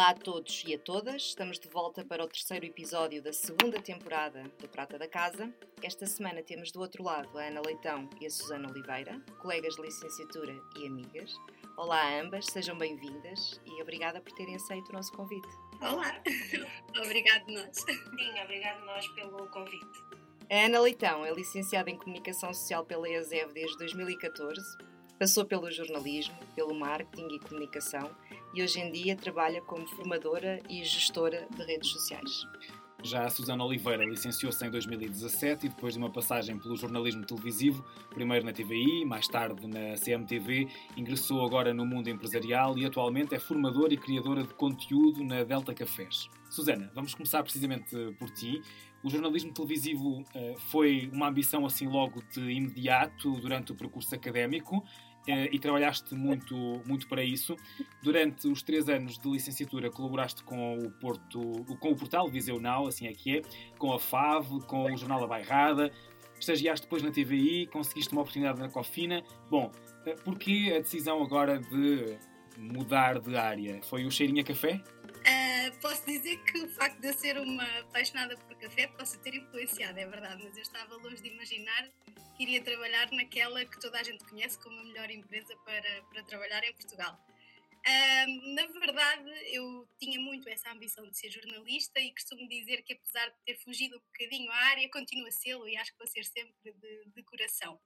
Olá a todos e a todas, estamos de volta para o terceiro episódio da segunda temporada do Prata da Casa. Esta semana temos do outro lado a Ana Leitão e a Susana Oliveira, colegas de licenciatura e amigas. Olá a ambas, sejam bem-vindas e obrigada por terem aceito o nosso convite. Olá, obrigado nós. Sim, obrigado nós pelo convite. A Ana Leitão é licenciada em Comunicação Social pela ESEV desde 2014, passou pelo jornalismo, pelo marketing e comunicação e hoje em dia trabalha como formadora e gestora de redes sociais. Já a Susana Oliveira licenciou-se em 2017 e depois de uma passagem pelo jornalismo televisivo, primeiro na TVI, mais tarde na CMTV, ingressou agora no mundo empresarial e atualmente é formadora e criadora de conteúdo na Delta Cafés. Susana, vamos começar precisamente por ti. O jornalismo televisivo uh, foi uma ambição assim logo de imediato durante o percurso académico e trabalhaste muito, muito para isso. Durante os três anos de licenciatura colaboraste com o, Porto, com o portal Viseu Now, assim é que é, com a FAV, com o Jornal da Bairrada, estagiaste depois na TVI, conseguiste uma oportunidade na Cofina. Bom, eh, porquê a decisão agora de mudar de área? Foi o cheirinho a café? Posso dizer que o facto de eu ser uma apaixonada por café possa ter influenciado, é verdade, mas eu estava longe de imaginar que iria trabalhar naquela que toda a gente conhece como a melhor empresa para, para trabalhar em Portugal. Uh, na verdade, eu tinha muito essa ambição de ser jornalista e costumo dizer que, apesar de ter fugido um bocadinho à área, continuo a ser e acho que vou ser sempre de, de coração.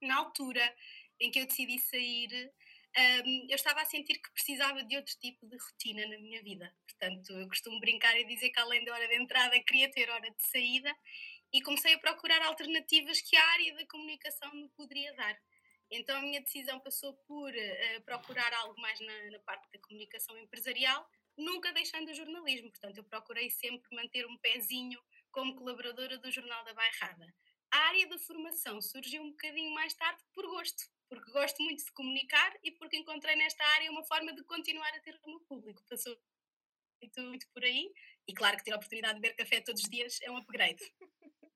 Na altura em que eu decidi sair, um, eu estava a sentir que precisava de outro tipo de rotina na minha vida. Portanto, eu costumo brincar e dizer que além da hora de entrada, queria ter hora de saída e comecei a procurar alternativas que a área da comunicação me poderia dar. Então a minha decisão passou por uh, procurar algo mais na, na, parte da comunicação empresarial, nunca deixando o jornalismo. Portanto, eu procurei sempre manter um pezinho como colaboradora do Jornal da Bairrada. A área da formação surgiu um bocadinho mais tarde por gosto porque gosto muito de comunicar e porque encontrei nesta área uma forma de continuar a ter o meu público. Passou muito, muito por aí e claro que ter a oportunidade de beber café todos os dias é um upgrade.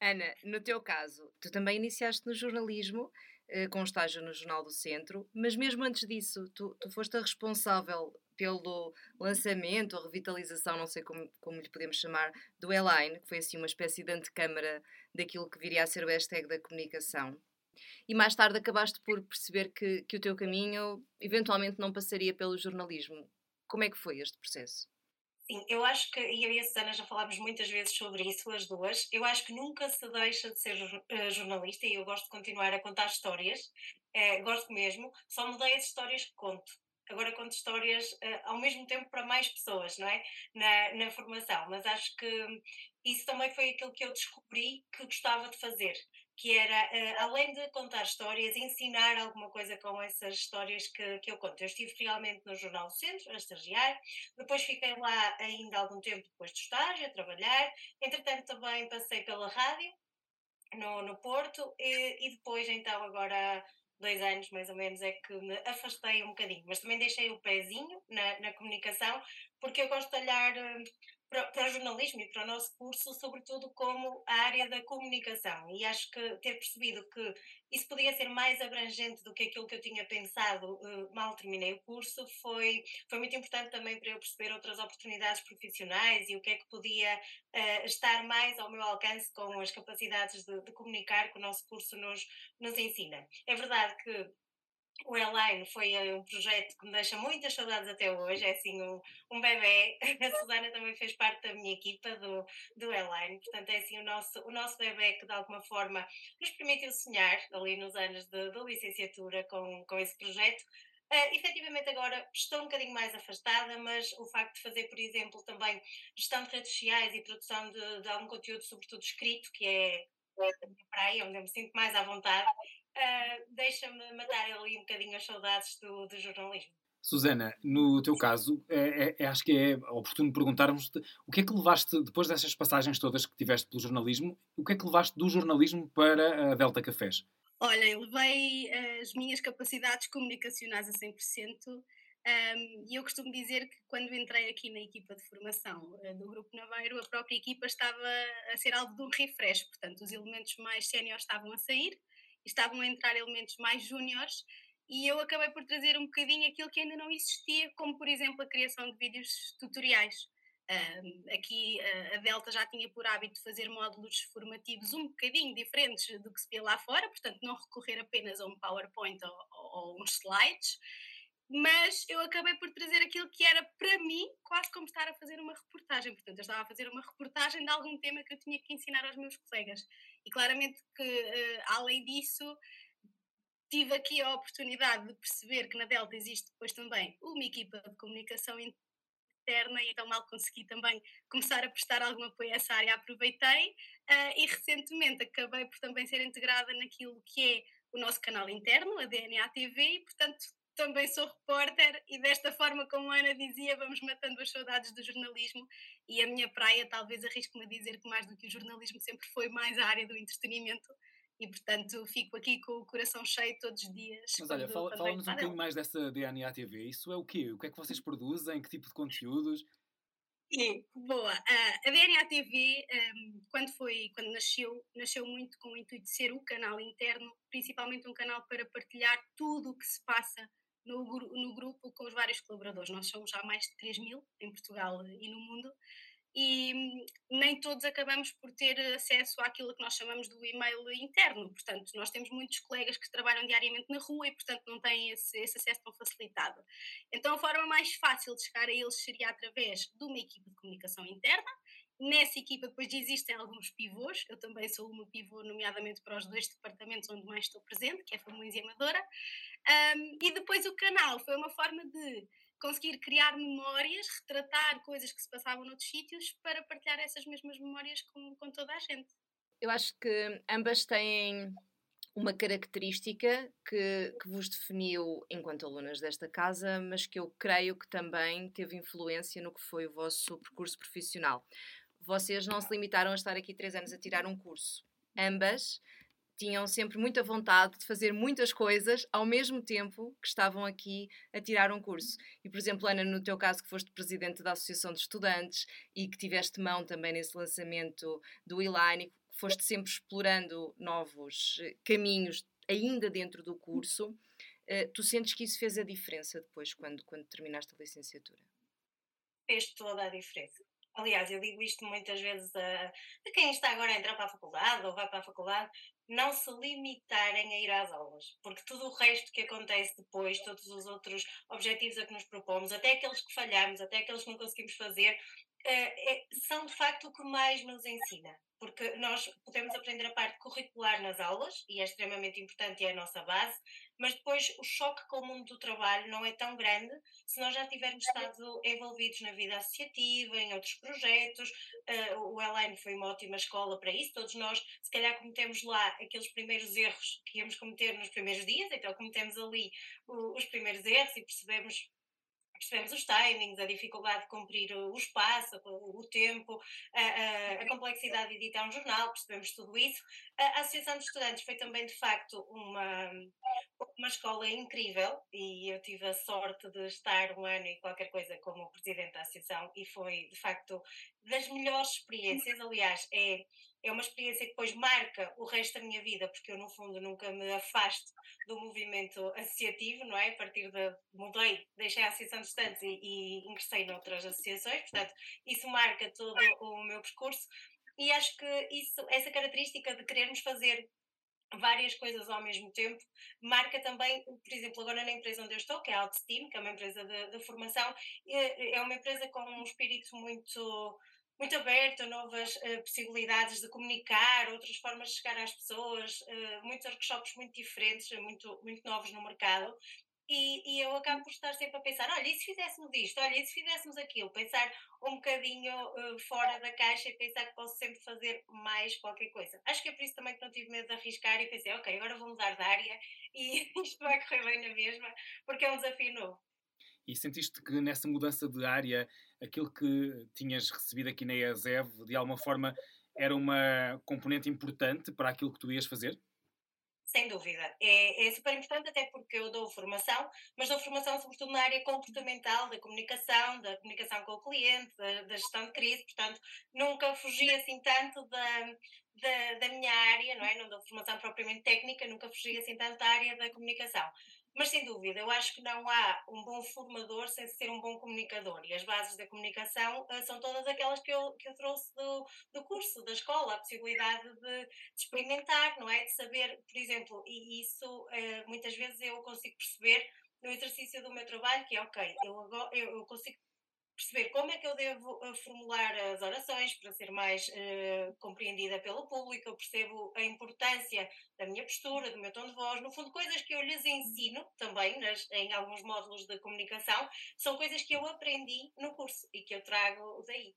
Ana, no teu caso, tu também iniciaste no jornalismo, eh, com estágio no Jornal do Centro, mas mesmo antes disso, tu, tu foste a responsável pelo lançamento ou revitalização, não sei como, como lhe podemos chamar, do Eline, que foi assim uma espécie de antecâmara daquilo que viria a ser o hashtag da comunicação e mais tarde acabaste por perceber que, que o teu caminho eventualmente não passaria pelo jornalismo. Como é que foi este processo? Sim, eu acho que, e eu e a Susana já falámos muitas vezes sobre isso, as duas, eu acho que nunca se deixa de ser uh, jornalista e eu gosto de continuar a contar histórias, uh, gosto mesmo, só mudei as histórias que conto. Agora conto histórias uh, ao mesmo tempo para mais pessoas, não é? Na, na formação, mas acho que isso também foi aquilo que eu descobri que gostava de fazer que era, uh, além de contar histórias, ensinar alguma coisa com essas histórias que, que eu conto. Eu estive realmente no Jornal do Centro, a estagiar, depois fiquei lá ainda algum tempo depois do estágio, a trabalhar, entretanto também passei pela rádio, no, no Porto, e, e depois então agora dois anos mais ou menos é que me afastei um bocadinho, mas também deixei o pezinho na, na comunicação, porque eu gosto de olhar eh, para, para, o jornalismo e para o nosso curso, sobretudo como a área da comunicação. E acho que ter percebido que isso podia ser mais abrangente do que aquilo que eu tinha pensado uh, mal terminei o curso foi, foi muito importante também para eu perceber outras oportunidades profissionais e o que é que podia uh, estar mais ao meu alcance com as capacidades de, de comunicar que o nosso curso nos, nos ensina. É verdade que o Airline foi eh, um projeto que me deixa muitas saudades até hoje, é assim um, um bebê. A Susana também fez parte da minha equipa do, do Airline, portanto é assim o nosso, o nosso bebê que de alguma forma nos permitiu sonhar ali nos anos de licenciatura com, com esse projeto. Uh, efetivamente agora estou um bocadinho mais afastada, mas o facto de fazer, por exemplo, também gestão de redes sociais e produção de, de algum conteúdo, sobretudo escrito, que é a minha praia, onde eu me sinto mais à vontade, uh, deixa-me matar ali um bocadinho as saudades do, do jornalismo. Susana, no teu caso, é, é, é, acho que é oportuno perguntarmos o que é que levaste, depois dessas passagens todas que tiveste pelo jornalismo, o que é que levaste do jornalismo para a Delta Cafés? Olhem, levei as minhas capacidades comunicacionais a 100%. Um, e eu costumo dizer que quando entrei aqui na equipa de formação uh, do Grupo Naveiro, a própria equipa estava a ser alvo de um refresh, portanto, os elementos mais séniores estavam a sair estavam a entrar elementos mais júniores, e eu acabei por trazer um bocadinho aquilo que ainda não existia, como por exemplo a criação de vídeos tutoriais. Um, aqui uh, a Delta já tinha por hábito fazer módulos formativos um bocadinho diferentes do que se vê lá fora, portanto, não recorrer apenas a um PowerPoint ou, ou, ou uns slides mas eu acabei por trazer aquilo que era para mim quase como estar a fazer uma reportagem. Portanto, eu estava a fazer uma reportagem de algum tema que eu tinha que ensinar aos meus colegas. E claramente que, uh, além disso, tive aqui a oportunidade de perceber que na Delta existe depois também uma equipa de comunicação interna e então mal consegui também começar a prestar algum apoio a essa área, aproveitei uh, e recentemente acabei por também ser integrada naquilo que é o nosso canal interno, a DNA TV, e portanto também sou repórter e desta forma, como a Ana dizia, vamos matando as saudades do jornalismo e a minha praia, talvez arrisco-me a dizer que mais do que o jornalismo sempre foi mais a área do entretenimento e portanto fico aqui com o coração cheio todos os dias. Mas olha, fala-nos fala um bocadinho mais dessa DNA TV, isso é o quê? O que é que vocês produzem? Que tipo de conteúdos? Sim, boa. Uh, a DNA TV, um, quando, foi, quando nasceu, nasceu muito com o intuito de ser o canal interno, principalmente um canal para partilhar tudo o que se passa no, no grupo com os vários colaboradores. Nós somos já mais de 3 mil em Portugal e no mundo e hum, nem todos acabamos por ter acesso àquilo que nós chamamos do e-mail interno. Portanto, nós temos muitos colegas que trabalham diariamente na rua e, portanto, não têm esse, esse acesso tão facilitado. Então, a forma mais fácil de chegar a eles seria através de uma equipa de comunicação interna. Nessa equipa depois existem alguns pivôs, eu também sou uma pivô, nomeadamente para os dois departamentos onde mais estou presente, que é Família e Amadora. Um, e depois o canal foi uma forma de conseguir criar memórias, retratar coisas que se passavam noutros sítios para partilhar essas mesmas memórias com, com toda a gente. Eu acho que ambas têm uma característica que, que, vos definiu enquanto alunas desta casa, mas que eu creio que também teve influência no que foi o vosso percurso profissional. Vocês não se limitaram a estar aqui três anos a tirar um curso. Ambas tinham sempre muita vontade de fazer muitas coisas ao mesmo tempo que estavam aqui a tirar um curso. E, por exemplo, Ana, no teu caso, que foste presidente da Associação de Estudantes e que tiveste mão também nesse lançamento do Eline, foste sempre explorando novos eh, caminhos ainda dentro do curso. Eh, tu sentes que isso fez a diferença depois, quando, quando terminaste a licenciatura? Fez toda a diferença. Aliás, eu digo isto muitas vezes a, a, quem está agora a entrar para a faculdade ou vai para a faculdade, não se limitarem a ir às aulas, porque tudo o resto que acontece depois, todos os outros objetivos a que nos propomos, até aqueles que falhamos, até aqueles que não conseguimos fazer, é, é, são de facto o que mais nos ensina porque nós podemos aprender a parte curricular nas aulas, e é extremamente importante e é a nossa base, mas depois o choque com o mundo do trabalho não é tão grande se nós já tivermos estado envolvidos na vida associativa, em outros projetos. Uh, o Elaine foi uma ótima escola para isso, todos nós, se calhar, cometemos lá aqueles primeiros erros que íamos cometer nos primeiros dias, então cometemos ali os primeiros erros e percebemos percebemos os timings, a dificuldade de cumprir o espaço, o tempo, a, a, a, complexidade de editar um jornal, percebemos tudo isso. A Associação de Estudantes foi também, de facto, uma, uma escola incrível e eu tive a sorte de estar um ano e qualquer coisa como presidente da associação e foi, de facto, das melhores experiências. Aliás, é é uma experiência que depois marca o resto da minha vida, porque eu, no fundo, nunca me afasto do movimento associativo, não é? A partir de. mudei, deixei a Associação de Estudantes e, e ingressei noutras associações, portanto, isso marca todo o meu percurso. E acho que isso, essa característica de querermos fazer várias coisas ao mesmo tempo, marca também, por exemplo, agora na empresa onde eu estou, que é a Outsteam, que é uma empresa de, de formação, é, é uma empresa com um espírito muito muito aberto a novas uh, possibilidades de comunicar, outras formas de chegar às pessoas, uh, muitos workshops muito diferentes, muito, muito novos no mercado. E, e, eu acabo por estar sempre a pensar: olha, e se fizéssemos isto? Olha, e se fizéssemos aquilo? Pensar um bocadinho uh, fora da caixa e pensar que posso sempre fazer mais qualquer coisa. Acho que é por isso também que não tive medo de arriscar e pensei: ok, agora vou mudar de área e isto vai correr bem na mesma, porque é um desafio novo. E sentiste que nessa mudança de área, aquilo que tinhas recebido aqui na EASEV, de alguma forma, era uma componente importante para aquilo que tu ias fazer? Sem dúvida. É, é, super importante, até porque eu dou formação, mas dou formação sobretudo na área comportamental, da comunicação, da comunicação com o cliente, da, da gestão de crise, portanto, nunca fugi assim tanto da, da, da, minha área, não é? Não dou formação propriamente técnica, nunca fugi assim tanto da área da comunicação. Mas sem dúvida, eu acho que não há um bom formador sem ser um bom comunicador. E as bases da comunicação uh, são todas aquelas que eu, que eu trouxe do, do curso, da escola, a possibilidade de, de experimentar, não é? De saber, por exemplo, e isso uh, muitas vezes eu consigo perceber no exercício do meu trabalho, que é ok, eu, eu, eu consigo perceber como é que eu devo eh, formular as orações para ser mais uh, compreendida pelo público, eu percebo a importância da minha postura, do meu tom de voz, no fundo, coisas que eu lhes ensino também nas, em alguns módulos de comunicação, são coisas que eu aprendi no curso e que eu trago daí.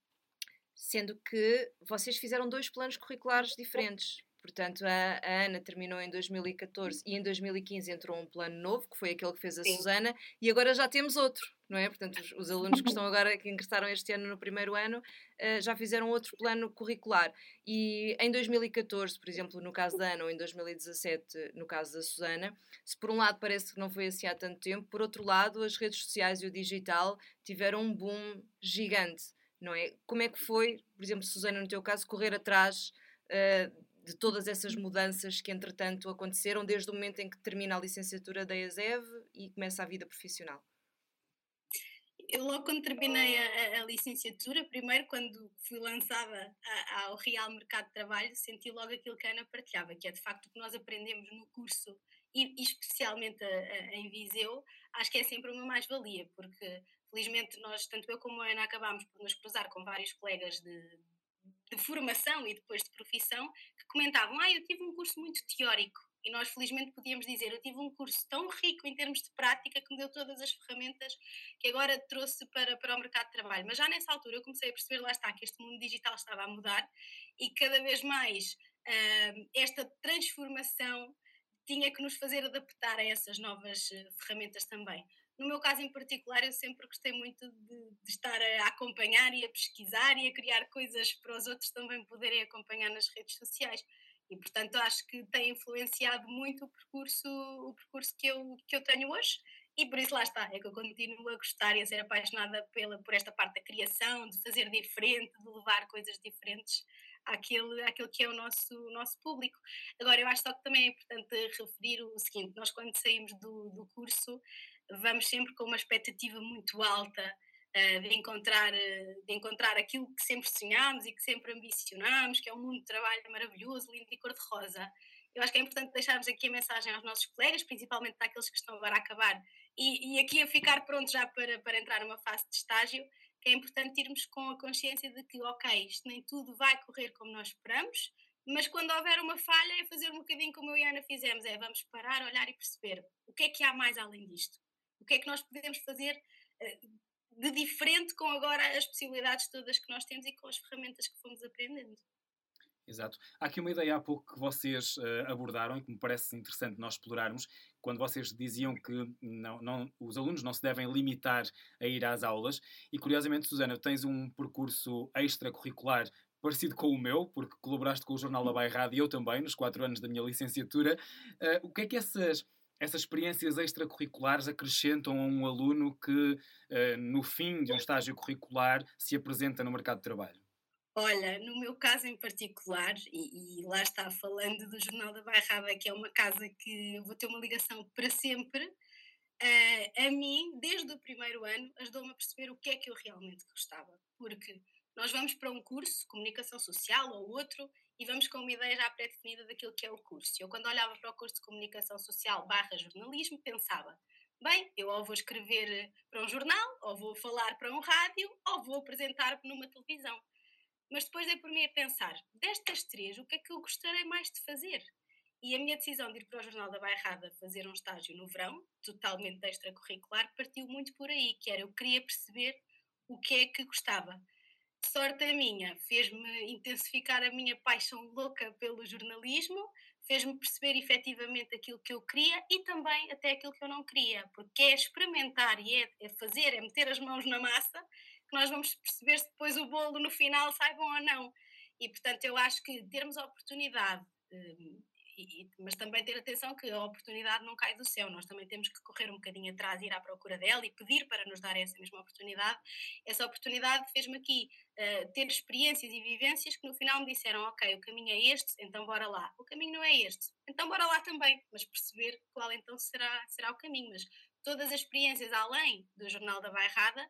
Sendo que vocês fizeram dois planos curriculares diferentes. Portanto, a, a, Ana terminou em 2014 e em 2015 entrou um plano novo, que foi aquele que fez a Sim. Susana, e agora já temos outro, não é? Portanto, os, os alunos que estão agora, que ingressaram este ano no primeiro ano, uh, já fizeram outro plano curricular. E em 2014, por exemplo, no caso da Ana, ou em 2017, no caso da Susana, se por um lado parece que não foi assim há tanto tempo, por outro lado, as redes sociais e o digital tiveram um boom gigante, não é? Como é que foi, por exemplo, Susana, no teu caso, correr atrás. Uh, de todas essas mudanças que, entretanto, aconteceram desde o momento em que termina a licenciatura da ESEV e começa a vida profissional? Eu logo quando terminei a, a licenciatura, primeiro quando fui lançada a, ao real mercado de trabalho, senti logo aquilo que a Ana partilhava, que é de facto o que nós aprendemos no curso e, especialmente a, em Viseu, acho que é sempre uma mais-valia, porque felizmente nós, tanto eu como a Ana, acabámos por nos cruzar com vários colegas de, de formação e depois de profissão que comentavam: Ah, eu tive um curso muito teórico. E nós, felizmente, podíamos dizer: Eu tive um curso tão rico em termos de prática que me deu todas as ferramentas que agora trouxe para, para o mercado de trabalho. Mas já nessa altura eu comecei a perceber, lá está, que este mundo digital estava a mudar e cada vez mais uh, esta transformação tinha que nos fazer adaptar a essas novas uh, ferramentas também. No meu caso em particular, eu sempre gostei muito de, de, estar a acompanhar e a pesquisar e a criar coisas para os outros também poderem acompanhar nas redes sociais. E, portanto, acho que tem influenciado muito o percurso, o percurso que, eu, que eu tenho hoje. E por isso lá está, é que eu continuo a gostar e a ser apaixonada pela, por esta parte da criação, de fazer diferente, de levar coisas diferentes àquele, àquele que é o nosso, o nosso público. Agora, eu acho só que também é importante referir o seguinte: nós, quando saímos do, do curso, vamos sempre com uma expectativa muito alta uh, de, encontrar, uh, de encontrar aquilo que sempre sonhámos e que sempre ambicionámos, que é um mundo de trabalho maravilhoso, lindo e cor-de-rosa. Eu acho que é importante deixarmos aqui a mensagem aos nossos colegas, principalmente daqueles que estão agora a acabar e, e aqui a ficar prontos já para, para entrar numa fase de estágio, que é importante irmos com a consciência de que, ok, isto nem tudo vai correr como nós esperamos, mas quando houver uma falha é fazer um bocadinho como eu e a Ana fizemos, é vamos parar, olhar e perceber o que é que há mais além disto. O que é que nós podemos fazer eh, de diferente com agora as possibilidades todas que nós temos e com as ferramentas que fomos aprendendo. Exato. Há aqui uma ideia há pouco que vocês uh, abordaram e que me parece interessante nós explorarmos, quando vocês diziam que não, não, os alunos não se devem limitar a ir às aulas. E curiosamente, Susana, tens um percurso extracurricular parecido com o meu, porque colaboraste com o Jornal da Bairrada e eu também, nos quatro anos da minha licenciatura. Uh, o que é que essas essas experiências extracurriculares acrescentam a um aluno que, uh, no fim de um estágio curricular, se apresenta no mercado de trabalho? Olha, no meu caso em particular, e, e, lá está falando do Jornal da Bairrada, que é uma casa que eu vou ter uma ligação para sempre, uh, a mim, desde o primeiro ano, ajudou-me a perceber o que é que eu realmente gostava. Porque nós vamos para um curso, comunicação social ou outro, e vamos com uma ideia já pré-definida daquilo que é o curso. Eu, quando olhava para o curso de comunicação social barra jornalismo, pensava: bem, eu ou vou escrever para um jornal, ou vou falar para um rádio, ou vou apresentar-me numa televisão. Mas depois dei por mim a pensar: destas três, o que é que eu gostaria mais de fazer? E a minha decisão de ir para o Jornal da Bairrada fazer um estágio no verão, totalmente extracurricular, partiu muito por aí, que era eu queria perceber o que é que gostava sorte a minha, fez-me intensificar a minha paixão louca pelo jornalismo, fez-me perceber efetivamente aquilo que eu queria e também até aquilo que eu não queria, porque é experimentar e é, é fazer, é meter as mãos na massa que nós vamos perceber se depois o bolo no final sai bom ou não. E portanto eu acho que termos a oportunidade hum, e, mas também ter atenção que a oportunidade não cai do céu, nós também temos que correr um bocadinho atrás, ir à procura dela e pedir para nos dar essa mesma oportunidade. Essa oportunidade fez-me aqui uh, ter experiências e vivências que no final me disseram: Ok, o caminho é este, então bora lá. O caminho não é este, então bora lá também, mas perceber qual então será, será o caminho. Mas todas as experiências além do Jornal da Bairrada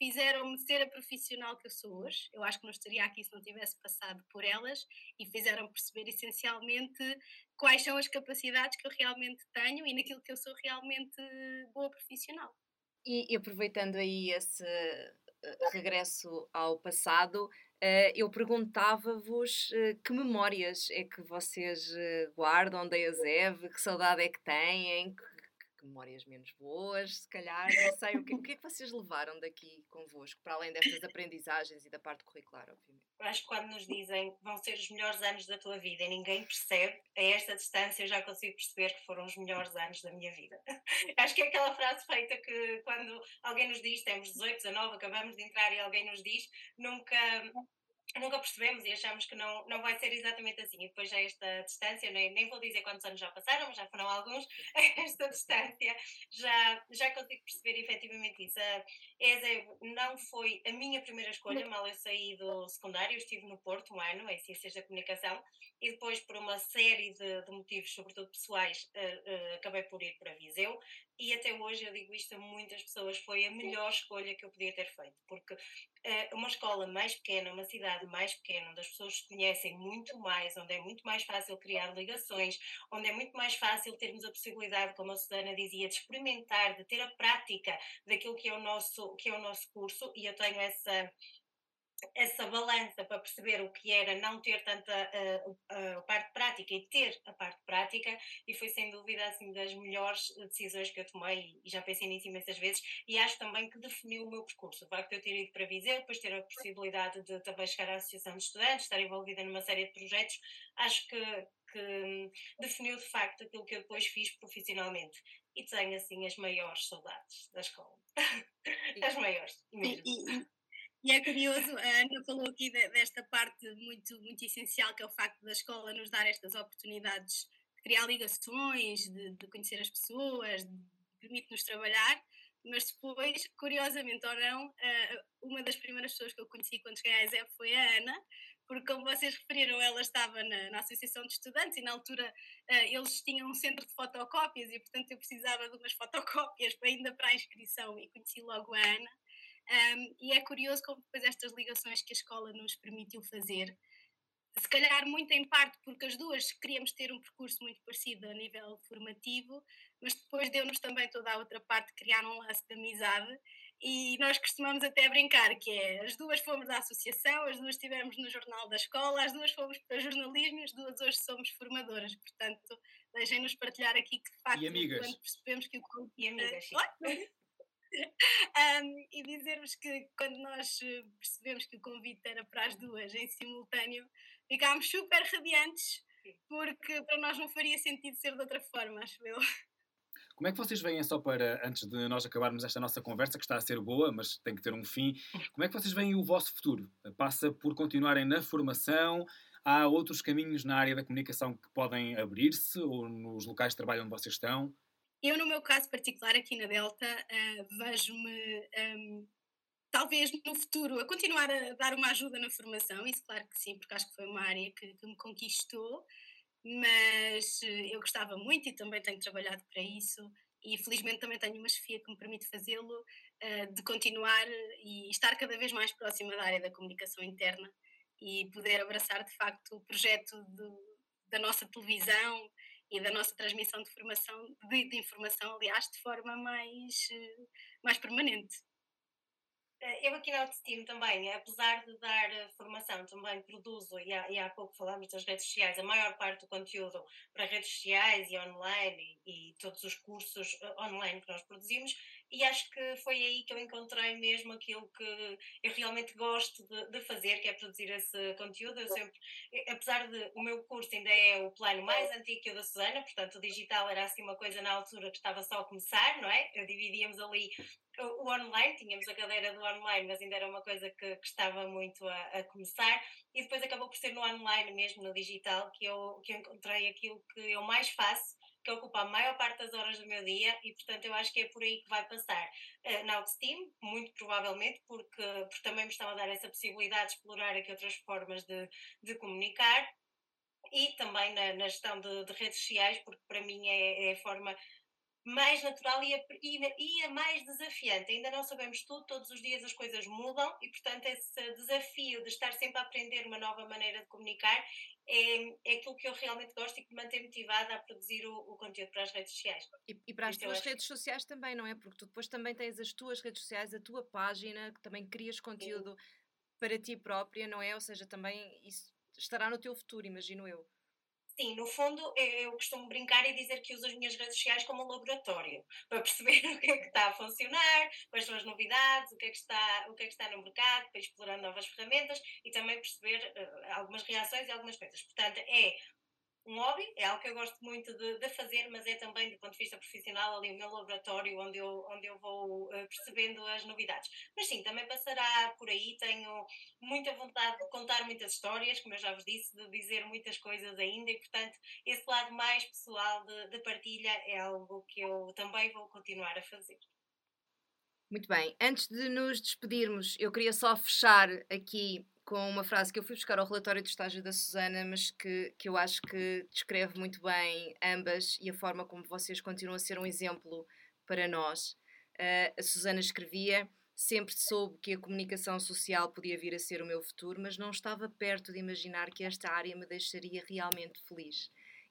fizeram-me ser a profissional que eu sou hoje. Eu acho que não estaria aqui se não tivesse passado por elas e fizeram perceber essencialmente quais são as capacidades que eu realmente tenho e naquilo que eu sou realmente boa profissional. E, aproveitando aí esse eh, regresso ao passado, eh, eu perguntava-vos eh, que memórias é que vocês guardam da ESEV, que saudade é que têm, memórias menos boas, se calhar, não sei, o que, o que é que vocês levaram daqui convosco, para além destas aprendizagens e da parte curricular, obviamente? Acho que quando nos dizem vão ser os melhores anos da tua vida e ninguém percebe, a esta distância eu já consigo perceber que foram os melhores anos da minha vida. acho que é aquela frase feita que quando alguém nos diz, temos 18, 19, acabamos de entrar e alguém nos diz, nunca nunca percebemos e achamos que não, não vai ser exatamente assim. E depois já esta distância, nem, nem vou dizer quantos anos já passaram, mas já foram alguns, esta distância já, já consigo perceber efetivamente isso. A ESE não foi a minha primeira escolha, mal eu saí do secundário, eu estive no Porto um ano, em Ciências da Comunicação, e depois por uma série de, de motivos, sobretudo pessoais, uh, uh, acabei por ir para Viseu e até hoje eu digo isto a muitas pessoas, foi a melhor escolha que eu podia ter feito, porque uh, uma escola mais pequena, uma cidade mais pequena, onde as pessoas se conhecem muito mais, onde é muito mais fácil criar ligações, onde é muito mais fácil termos a possibilidade, como a Susana dizia, de experimentar, de ter a prática daquilo que é o nosso, que é o nosso curso, e eu tenho essa essa balança para perceber o que era não ter tanta uh, uh, parte prática e ter a parte prática e foi sem dúvida assim das melhores decisões que eu tomei e já pensei nisso imensas vezes e acho também que definiu o meu percurso, o facto de eu ter ido para Viseu, depois ter a possibilidade de também chegar à Associação de Estudantes, estar envolvida numa série de projetos, acho que, que definiu de facto aquilo que eu depois fiz profissionalmente. E tenho assim as maiores saudades da escola, as maiores mesmo. E, e, e é curioso, a Ana falou aqui desta parte muito, muito essencial, que é o facto da escola nos dar estas oportunidades de criar ligações, de, de conhecer as pessoas, permite-nos trabalhar, mas depois, curiosamente ou não, uma das primeiras pessoas que eu conheci quando cheguei à ESEP foi a Ana, porque como vocês referiram, ela estava na, na Associação de Estudantes e na altura eles tinham um centro de fotocópias e portanto eu precisava de umas fotocópias ainda para a inscrição e conheci logo a Ana. Um, e é curioso como depois estas ligações que a escola nos permitiu fazer, se calhar muito em parte porque as duas queríamos ter um percurso muito parecido a nível formativo, mas depois deu-nos também toda a outra parte criar um laço de amizade. E nós costumamos até brincar que é, as duas fomos da associação, as duas estivemos no jornal da escola, as duas fomos para jornalismo, as duas hoje somos formadoras, portanto deixem-nos partilhar aqui que de facto quando percebemos que o e amigas, sim um, e dizer-vos que quando nós eh, percebemos que o convite era para as duas em simultâneo, ficámos super radiantes, porque para nós não faria sentido ser de outra forma, acho eu. Como é que vocês veem, só para, antes de nós acabarmos esta nossa conversa, que está a ser boa, mas tem que ter um fim, como é que vocês veem o vosso futuro? Passa por continuarem na formação? Há outros caminhos na área da comunicação que podem abrir-se ou nos locais de trabalho onde vocês estão? Eu, no meu caso particular, aqui na Delta, uh, vejo-me, um, talvez no futuro, a continuar a dar uma ajuda na formação, isso claro que sim, porque acho que foi uma área que, que me conquistou, mas uh, eu gostava muito e também tenho trabalhado para isso e felizmente também tenho uma chefia que me permite fazê-lo, uh, de continuar e estar cada vez mais próxima da área da comunicação interna e poder abraçar de facto o projeto do, da nossa televisão e da nossa transmissão de, formação, de, de informação, aliás, de forma mais, eh, mais permanente. Eh, eu aqui na Autoestima também, apesar de dar eh, formação, também produzo, e há, e há pouco falámos das redes sociais, a maior parte do conteúdo para redes sociais e online e, e todos os cursos online que nós produzimos, e acho que foi aí que eu encontrei mesmo aquilo que eu realmente gosto de, de, fazer, que é produzir esse conteúdo. Eu sempre, apesar de o meu curso ainda é o plano mais antigo que o da Susana, portanto o digital era assim uma coisa na altura que estava só a começar, não é? Eu dividíamos ali o, online, tínhamos a cadeira do online, mas ainda era uma coisa que, que estava muito a, a, começar, e depois acabou por ser no online mesmo, no digital, que eu, que eu encontrei aquilo que eu mais faço que ocupa a maior parte das horas do meu dia e, portanto, eu acho que é por aí que vai passar. Uh, na Outsteam, muito provavelmente, porque, porque também me estão a dar essa possibilidade de explorar aqui outras formas de, de comunicar e também na, na gestão de, de, redes sociais, porque para mim é, é a forma mais natural e a, e, a, mais desafiante. Ainda não sabemos tudo, todos os dias as coisas mudam e, portanto, esse desafio de estar sempre a aprender uma nova maneira de comunicar é, é aquilo que eu realmente gosto e que me mantém motivada a produzir o, o conteúdo para as redes sociais. E, e para as tuas redes sociais também, não é? Porque tu depois também tens as tuas redes sociais, a tua página, que também crias conteúdo Sim. para ti própria, não é? Ou seja, também isso estará no teu futuro, imagino eu. Sim, no fundo eu costumo brincar e dizer que uso as minhas redes sociais como um laboratório para perceber o que é que está a funcionar, quais são as novidades, o que é que está, o que é que está no mercado, para explorar novas ferramentas e também perceber uh, algumas reações e algumas coisas. Portanto, é um hobby, é algo que eu gosto muito de, de, fazer, mas é também, do ponto de vista profissional, ali o meu laboratório onde eu, onde eu vou uh, percebendo as novidades. Mas sim, também passará por aí, tenho muita vontade de contar muitas histórias, como eu já vos disse, de dizer muitas coisas ainda, e portanto, esse lado mais pessoal de, de partilha é algo que eu também vou continuar a fazer. Muito bem, antes de nos despedirmos, eu queria só fechar aqui com uma frase que eu fui buscar ao relatório de estágio da Susana, mas que, que eu acho que descreve muito bem ambas e a forma como vocês continuam a ser um exemplo para nós. Uh, a Susana escrevia: Sempre soube que a comunicação social podia vir a ser o meu futuro, mas não estava perto de imaginar que esta área me deixaria realmente feliz.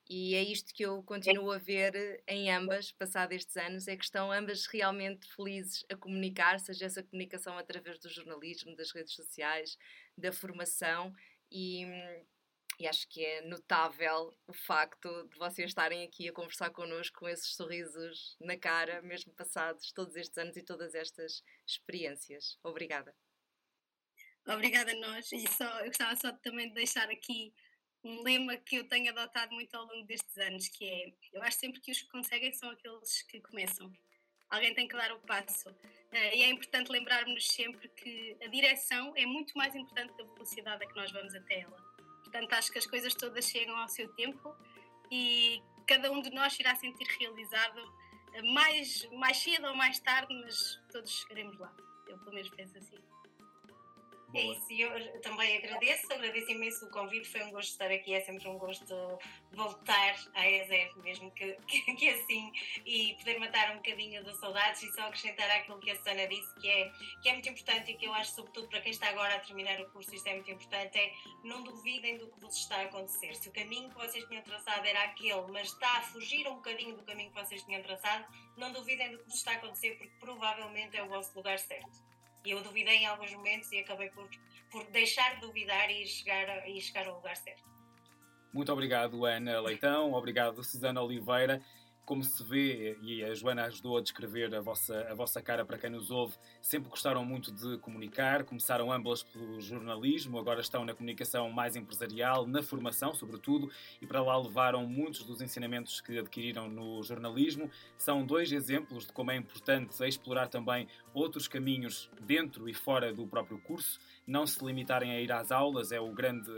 E é isto que eu continuo a ver em ambas, passados estes anos, é que estão ambas realmente felizes a comunicar, seja essa comunicação através do jornalismo, das redes sociais, da formação, e, e acho que é notável o facto de vocês estarem aqui a conversar connosco com esses sorrisos na cara, mesmo passados todos estes anos e todas estas experiências. Obrigada. Obrigada a nós, e só, eu gostava só também de deixar aqui um lema que eu tenho adotado muito ao longo destes anos, que é, eu acho sempre que os que conseguem são aqueles que começam. Alguém tem que dar o passo. Uh, e é importante lembrarmos sempre que a direção é muito mais importante que a velocidade a que nós vamos até ela. Portanto, acho que as coisas todas chegam ao seu tempo e cada um de nós irá sentir realizado eh, mais, mais cedo ou mais tarde, mas todos chegaremos lá. Eu pelo menos penso assim. É isso, eu também agradeço, agradeço imenso o convite, foi um gosto estar aqui, é sempre um gosto voltar à ESER, mesmo que, que, que, assim, e poder matar um bocadinho de saudades e só acrescentar aquilo que a Sana disse, que é, que é muito importante e que eu acho, sobretudo para quem está agora a terminar o curso, isto é muito importante, é não duvidem do que vos está a acontecer. Se o caminho que vocês tinham traçado era aquele, mas está a fugir um bocadinho do caminho que vocês tinham traçado, não duvidem do que vos está a acontecer, porque provavelmente é o vosso lugar certo. E eu duvidei em alguns momentos e acabei por, por deixar de duvidar e chegar, e chegar ao lugar certo. Muito obrigado, Ana Leitão. Obrigado, Susana Oliveira como se vê, e a Joana ajudou a descrever a vossa, a vossa cara para quem nos ouve, sempre gostaram muito de comunicar, começaram ambas pelo jornalismo, agora estão na comunicação mais empresarial, na formação, sobretudo, e para lá levaram muitos dos ensinamentos que adquiriram no jornalismo. São dois exemplos de como é importante explorar também outros caminhos dentro e fora do próprio curso, não se limitarem a ir às aulas, é o grande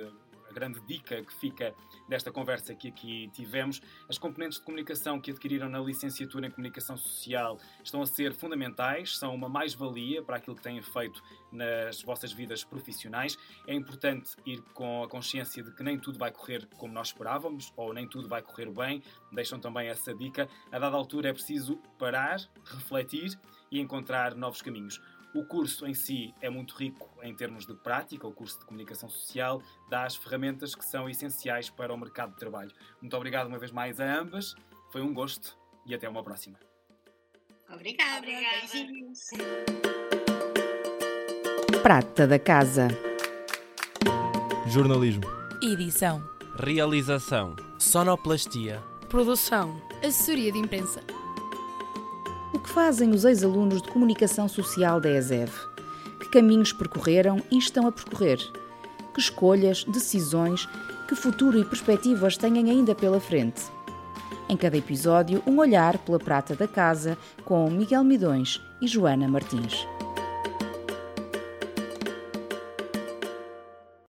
a grande dica que fica desta conversa que aqui tivemos. As componentes de comunicação que adquiriram na licenciatura em Comunicação Social estão a ser fundamentais, são uma mais-valia para aquilo que têm feito nas vossas vidas profissionais. É importante ir com a consciência de que nem tudo vai correr como nós esperávamos, ou nem tudo vai correr bem. Deixam também essa dica. A dada altura é preciso parar, refletir e encontrar novos caminhos. O curso em si é muito rico em termos de prática, o curso de comunicação social dá as ferramentas que são essenciais para o mercado de trabalho. Muito obrigado uma vez mais a ambas, foi um gosto e até uma próxima. Obrigada, Obrigada. Prata da Casa. Jornalismo. Edição. Realização. Sonoplastia. Produção. Assessoria de Imprensa fazem os ex-alunos de comunicação social da ESEV? Que caminhos percorreram e estão a percorrer? Que escolhas, decisões, que futuro e perspectivas têm ainda pela frente? Em cada episódio, um olhar pela prata da casa com Miguel Midões e Joana Martins.